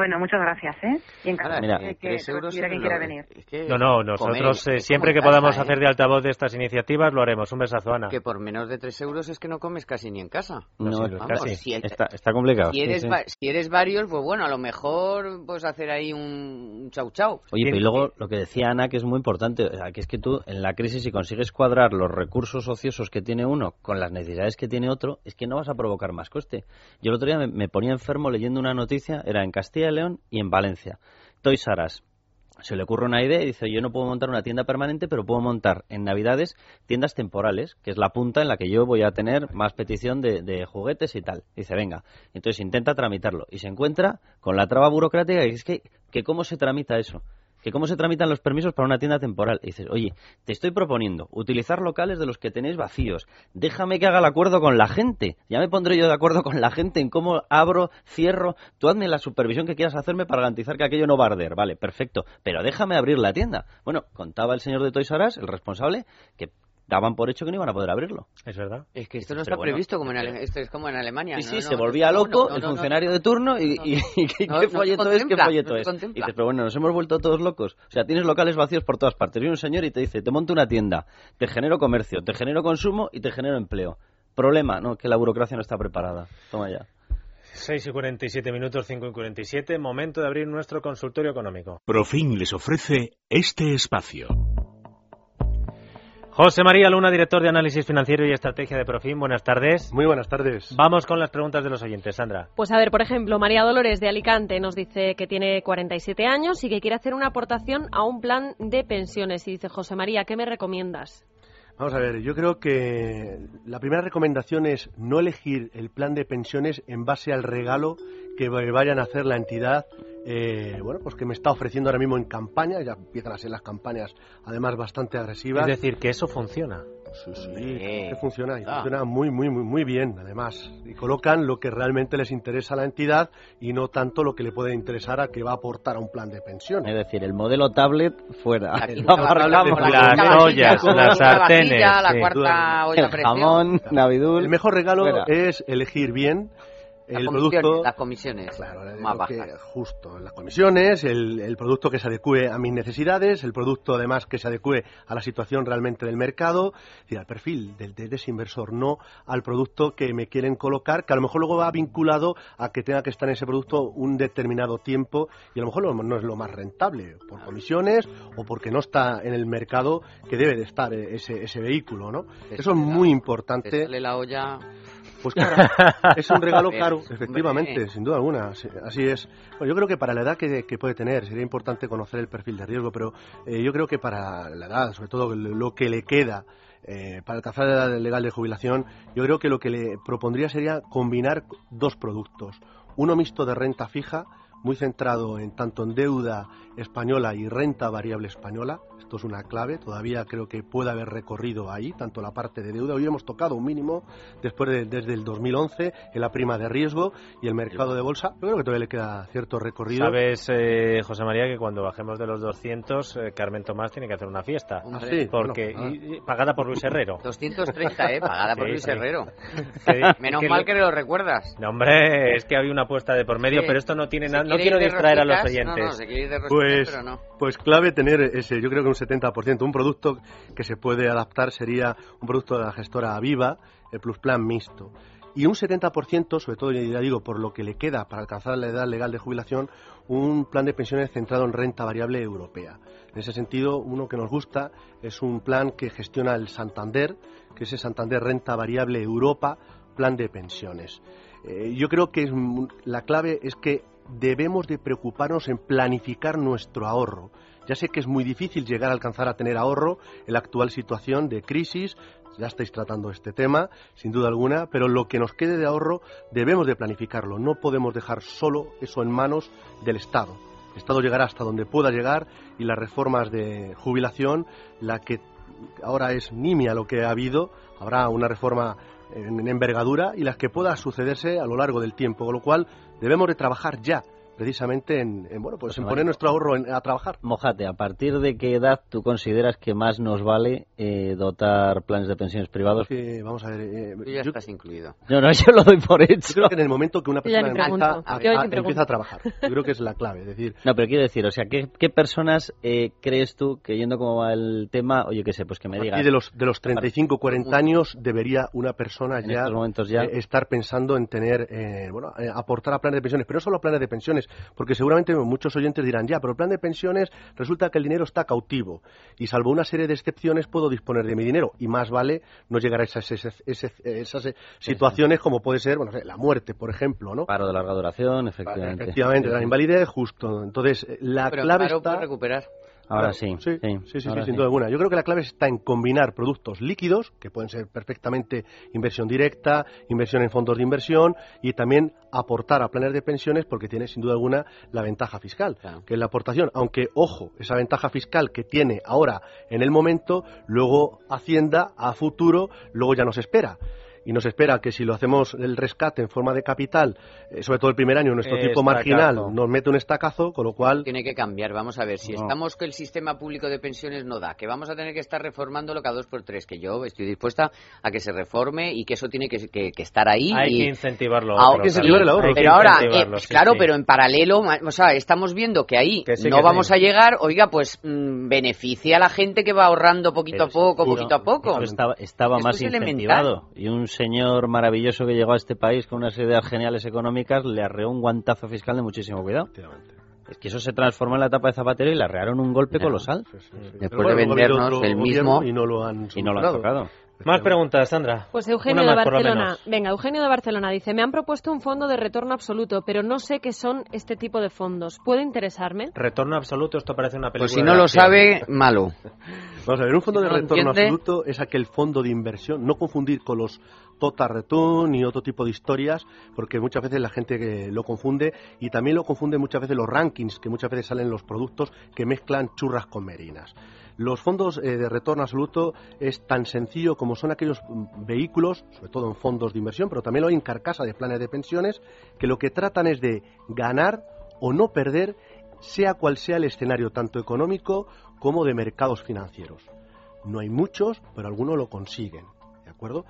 Bueno, muchas gracias, ¿eh? Y encantado Mira, de que quien quiera venir. no, no, nosotros eh, siempre que podamos hacer de altavoz de estas iniciativas lo haremos. Un besazo, Ana. Que por menos de 3 euros es que no comes casi ni en casa. No, casi. está, está, complicado. Si eres, si eres varios, pues bueno, a lo mejor puedes hacer ahí un chau chau. Oye, pero y luego lo que decía Ana, que es muy importante, que es que tú en la crisis si consigues cuadrar los recursos ociosos que tiene uno con las necesidades que tiene otro, es que no vas a provocar más coste. Yo el otro día me, me ponía enfermo leyendo una noticia, era en Castilla León y en Valencia. Toys R Se le ocurre una idea y dice, yo no puedo montar una tienda permanente, pero puedo montar en Navidades tiendas temporales, que es la punta en la que yo voy a tener más petición de, juguetes y tal. Dice, venga. Entonces intenta tramitarlo y se encuentra con la traba burocrática y es que, que ¿cómo se tramita eso? Que cómo se tramitan los permisos para una tienda temporal. Dices, oye, te estoy proponiendo utilizar locales de los que tenéis vacíos. Déjame que haga el acuerdo con la gente. Ya me pondré yo de acuerdo con la gente en cómo abro, cierro. Tú hazme la supervisión que quieras hacerme para garantizar que aquello no va a arder. Vale, perfecto. Pero déjame abrir la tienda. Bueno, contaba el señor de Toys R el responsable, que daban por hecho que no iban a poder abrirlo. Es verdad. Es que esto no está previsto como en, esto es como en Alemania. Sí, sí, se volvía loco el funcionario de turno y, ¿qué folleto es? ¿Qué folleto es? Y dices, pero bueno, nos hemos vuelto todos locos. O sea, tienes locales vacíos por todas partes. Viene un señor y te dice, te monto una tienda, te genero comercio, te genero consumo y te genero empleo. Problema, ¿no? Que la burocracia no está preparada. Toma ya. 6 y 47 minutos, 5 y 47, momento de abrir nuestro consultorio económico. Profin les ofrece este espacio. José María Luna, director de análisis financiero y estrategia de Profim. Buenas tardes. Muy buenas tardes. Vamos con las preguntas de los oyentes, Sandra. Pues a ver, por ejemplo, María Dolores de Alicante nos dice que tiene 47 años y que quiere hacer una aportación a un plan de pensiones. Y dice, José María, ¿qué me recomiendas? Vamos a ver, yo creo que la primera recomendación es no elegir el plan de pensiones en base al regalo que vayan a hacer la entidad eh, bueno, pues que me está ofreciendo ahora mismo en campaña, ya empiezan a ser las campañas además bastante agresivas. Es decir, que eso funciona. Sí, sí, que funciona y ah. funciona muy, muy, muy, muy bien, además. Y colocan lo que realmente les interesa a la entidad y no tanto lo que le puede interesar a que va a aportar a un plan de pensión. Es decir, el modelo tablet fuera. las ollas, las sartenes, la cuarta olla el jamón, Navidul. El mejor regalo es elegir bien el producto las comisiones más bajas. justo las comisiones el, producto que se adecue a mis necesidades el producto además que se adecue a la situación realmente del mercado y al perfil del, de ese inversor no al producto que me quieren colocar que a lo mejor luego va vinculado a que tenga que estar en ese producto un determinado tiempo y a lo mejor no, es lo más rentable por comisiones o porque no está en el mercado que debe de estar ese, ese vehículo no eso es muy importante. la olla pues claro, es un regalo <laughs> caro, efectivamente, sin duda alguna. Así es. yo creo que para la edad que, puede tener sería importante conocer el perfil de riesgo, pero eh, yo creo que para la edad, sobre todo lo que le queda eh, para alcanzar la edad legal de jubilación, yo creo que lo que le propondría sería combinar dos productos. Uno mixto de renta fija, muy centrado en tanto en deuda española y renta variable española, esto es una clave, todavía creo que puede haber recorrido ahí, tanto la parte de deuda, hoy hemos tocado un mínimo después de, desde el 2011 en la prima de riesgo y el mercado de bolsa, yo creo que todavía le queda cierto recorrido. Sabes, eh, José María, que cuando bajemos de los 200, eh, Carmen Tomás tiene que hacer una fiesta, ¿Ah, porque pagada por Luis Herrero. 230, ¿eh? Pagada por Luis Herrero. <laughs> Menos mal que lo recuerdas. No, hombre, es que había una apuesta de por medio, pero esto no tiene nada, no quiero distraer a los oyentes. pues, pues clave tener ese, yo creo que un 70%. Un producto que se puede adaptar sería un producto de la gestora Aviva, el Plus Plan mixto. Y un 70%, sobre todo, ya digo, por lo que le queda para alcanzar la edad legal de jubilación, un plan de pensiones centrado en renta variable europea. En ese sentido, uno que nos gusta es un plan que gestiona el Santander, que es el Santander Renta Variable Europa, plan de pensiones. Eh, yo creo que la clave es que debemos de preocuparnos en planificar nuestro ahorro. Ya sé que es muy difícil llegar a alcanzar a tener ahorro en la actual situación de crisis, ya estáis tratando este tema, sin duda alguna, pero lo que nos quede de ahorro debemos de planificarlo, no podemos dejar solo eso en manos del Estado. El Estado llegará hasta donde pueda llegar y las reformas de jubilación, la que ahora es nimia lo que ha habido, habrá una reforma en envergadura y las que pueda sucederse a lo largo del tiempo, con lo cual debemos de trabajar ya precisamente en, bueno pues, en poner nuestro ahorro a trabajar. Mojate, ¿a partir de qué edad tú consideras que más nos vale eh, dotar planes de pensiones privados? vamos a ver, eh, ya estás incluido. No, no, yo lo doy por hecho. creo que en el momento que una persona empieza a, empieza a, trabajar, yo creo que es la clave, decir. No, pero quiero decir, o sea, ¿qué, qué personas eh, crees tú que yendo como va el tema, oye, qué sé, pues que me digas. Y de los de los 35, 40 años debería una persona ya, ya... estar pensando en tener, bueno, aportar a planes de pensiones, pero no solo a planes de pensiones porque seguramente muchos oyentes dirán, ya, pero el plan de pensiones resulta que el dinero está cautivo y salvo una serie de excepciones puedo disponer de mi dinero y más vale no llegar a esas, esas, situaciones como puede ser bueno, la muerte, por ejemplo, ¿no? Paro de larga duración, efectivamente. Efectivamente, la invalidez, justo. Entonces, la clave está... recuperar. Ahora sí. Sí, sí, sí, sin duda alguna. Yo creo que la clave está en combinar productos líquidos, que pueden ser perfectamente inversión directa, inversión en fondos de inversión, y también aportar a planes de pensiones, porque tiene sin duda alguna la ventaja fiscal, que es la aportación. Aunque, ojo, esa ventaja fiscal que tiene ahora en el momento, luego Hacienda a futuro, luego ya nos espera y nos espera que si lo hacemos el rescate en forma de capital, eh, sobre todo el primer año, nuestro tipo marginal nos mete un estacazo, con lo cual... Tiene que cambiar, vamos a ver, si estamos que el sistema público de pensiones no da, que vamos a tener que estar reformándolo cada dos por tres, que yo estoy dispuesta a que se reforme y que eso tiene que, que, estar ahí. Hay que incentivarlo. Hay que incentivar el ahorro. Pero ahora, eh, claro, pero en paralelo, o sea, estamos viendo que ahí no vamos a llegar, oiga, pues mm, beneficia a la gente que va ahorrando poquito a poco, poquito a poco. estaba, estaba más incentivado. Y un señor maravilloso que llegó a este país con unas ideas geniales económicas le arreó un guantazo fiscal de muchísimo cuidado. Es que eso se transformó en la etapa de Zapatero y le arrearon un golpe colosal. Después de vendernos el mismo y no lo han, y no lo han tocado. Más preguntas, Sandra. Pues Eugenio de Barcelona. Venga, Eugenio de Barcelona dice, me han propuesto un fondo de retorno absoluto, pero no sé qué son este tipo de fondos. ¿Puede interesarme? Retorno absoluto, esto parece una película. Pues si no lo sabe, malo. <laughs> Vamos a ver, un fondo de retorno absoluto es aquel fondo de inversión, no confundir con los total return y otro tipo de historias, porque muchas veces la gente lo confunde y también lo confunde muchas veces los rankings que muchas veces salen los productos que mezclan churras con merinas. Los fondos eh, de retorno absoluto es tan sencillo como son aquellos mm, vehículos, sobre todo en fondos de inversión, pero también lo hay en carcasa de planes de pensiones, que lo que tratan es de ganar o no perder, sea cual sea el escenario, tanto económico como de mercados financieros. No hay muchos, pero algunos lo consiguen. ¿De acuerdo?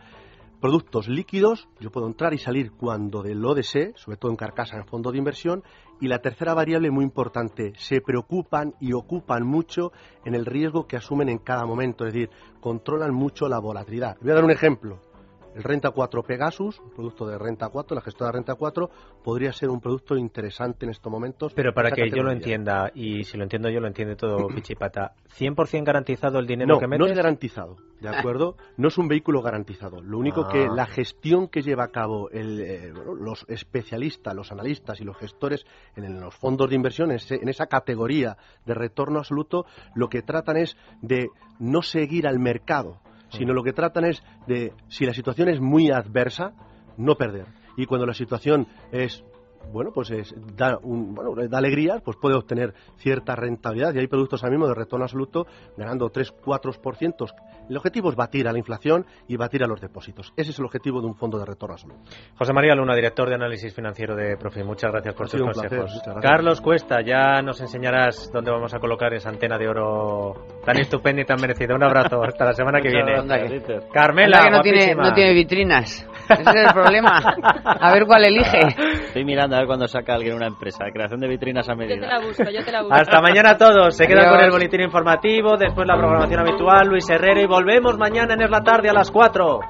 productos líquidos, yo puedo entrar y salir cuando lo desee, sobre todo en carcasa en fondo de inversión, y la tercera variable muy importante, se preocupan y ocupan mucho en el riesgo que asumen en cada momento, es decir, controlan mucho la volatilidad. Voy a dar un ejemplo. El Renta 4 Pegasus, un producto de Renta 4, la gestora de Renta 4, podría ser un producto interesante en estos momentos. Pero para que yo lo entienda, y si lo entiendo yo, lo entiende todo <clears throat> Pichipata, ¿100% garantizado el dinero que metes? No es garantizado, ¿de <laughs> acuerdo? No es un vehículo garantizado. Lo único que ah. la gestión que lleva a cabo eh, los especialistas, los analistas y los gestores en los fondos de inversión, en esa categoría de retorno absoluto, lo que tratan es de no seguir al mercado sino lo que tratan es de, si la situación es muy adversa, no perder. Y cuando la situación es bueno, pues es, da, un, bueno, da alegría, pues puede obtener cierta rentabilidad. Y hay productos ahora mismo de retorno absoluto ganando 3-4%. El objetivo es batir a la inflación y batir a los depósitos. Ese es el objetivo de un fondo de retorno absoluto. José María Luna, director de análisis financiero de Profi, muchas gracias por tus consejos. Carlos Cuesta, ya nos enseñarás dónde vamos a colocar esa antena de oro tan <laughs> estupenda y tan merecida. Un abrazo, hasta la semana que viene. Carmela, que no tiene, no tiene vitrinas. Ese es el problema. A ver cuál elige. Estoy mirando a ver cuándo saca alguien una empresa. Creación de vitrinas a medida. Yo te la busco, yo te la busco. Hasta mañana a todos. Se queda con el boletín informativo, después la programación habitual, Luis Herrera y volvemos mañana en Es la Tarde a las 4.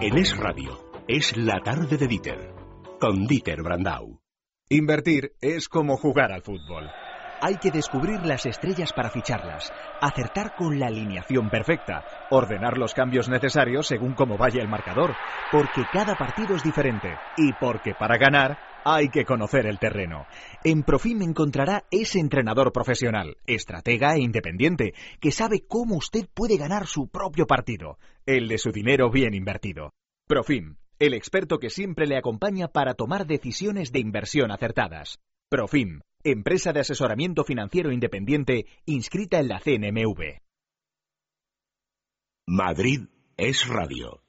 En Es Radio, es la tarde de Dieter, con Dieter Brandau. Invertir es como jugar al fútbol hay que descubrir las estrellas para ficharlas, acertar con la alineación perfecta, ordenar los cambios necesarios según cómo vaya el marcador, porque cada partido es diferente y porque para ganar hay que conocer el terreno. En Profim encontrará ese entrenador profesional, estratega e independiente, que sabe cómo usted puede ganar su propio partido, el de su dinero bien invertido. Profim, el experto que siempre le acompaña para tomar decisiones de inversión acertadas. Profim, empresa de asesoramiento financiero independiente inscrita en la CNMV. Madrid es radio.